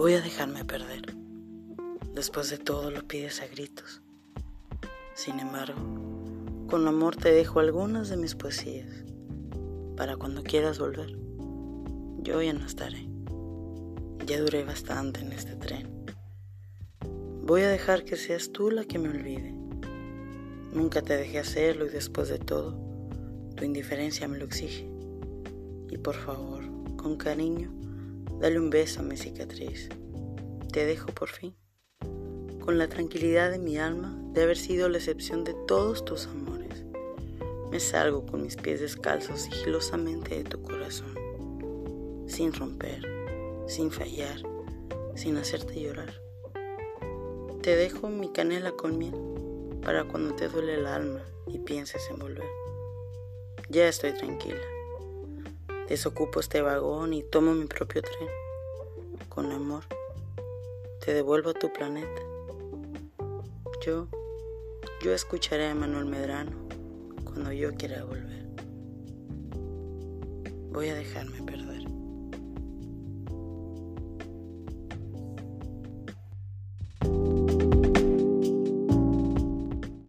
Voy a dejarme perder. Después de todo lo pides a gritos. Sin embargo, con amor te dejo algunas de mis poesías para cuando quieras volver. Yo ya no estaré. Ya duré bastante en este tren. Voy a dejar que seas tú la que me olvide. Nunca te dejé hacerlo y después de todo, tu indiferencia me lo exige. Y por favor, con cariño, dale un beso a mi cicatriz. Te dejo por fin, con la tranquilidad de mi alma de haber sido la excepción de todos tus amores. Me salgo con mis pies descalzos sigilosamente de tu corazón, sin romper, sin fallar, sin hacerte llorar. Te dejo mi canela con miel para cuando te duele el alma y pienses en volver. Ya estoy tranquila. Desocupo este vagón y tomo mi propio tren. Con amor, te devuelvo a tu planeta. Yo, yo escucharé a Manuel Medrano cuando yo quiera volver. Voy a dejarme perder.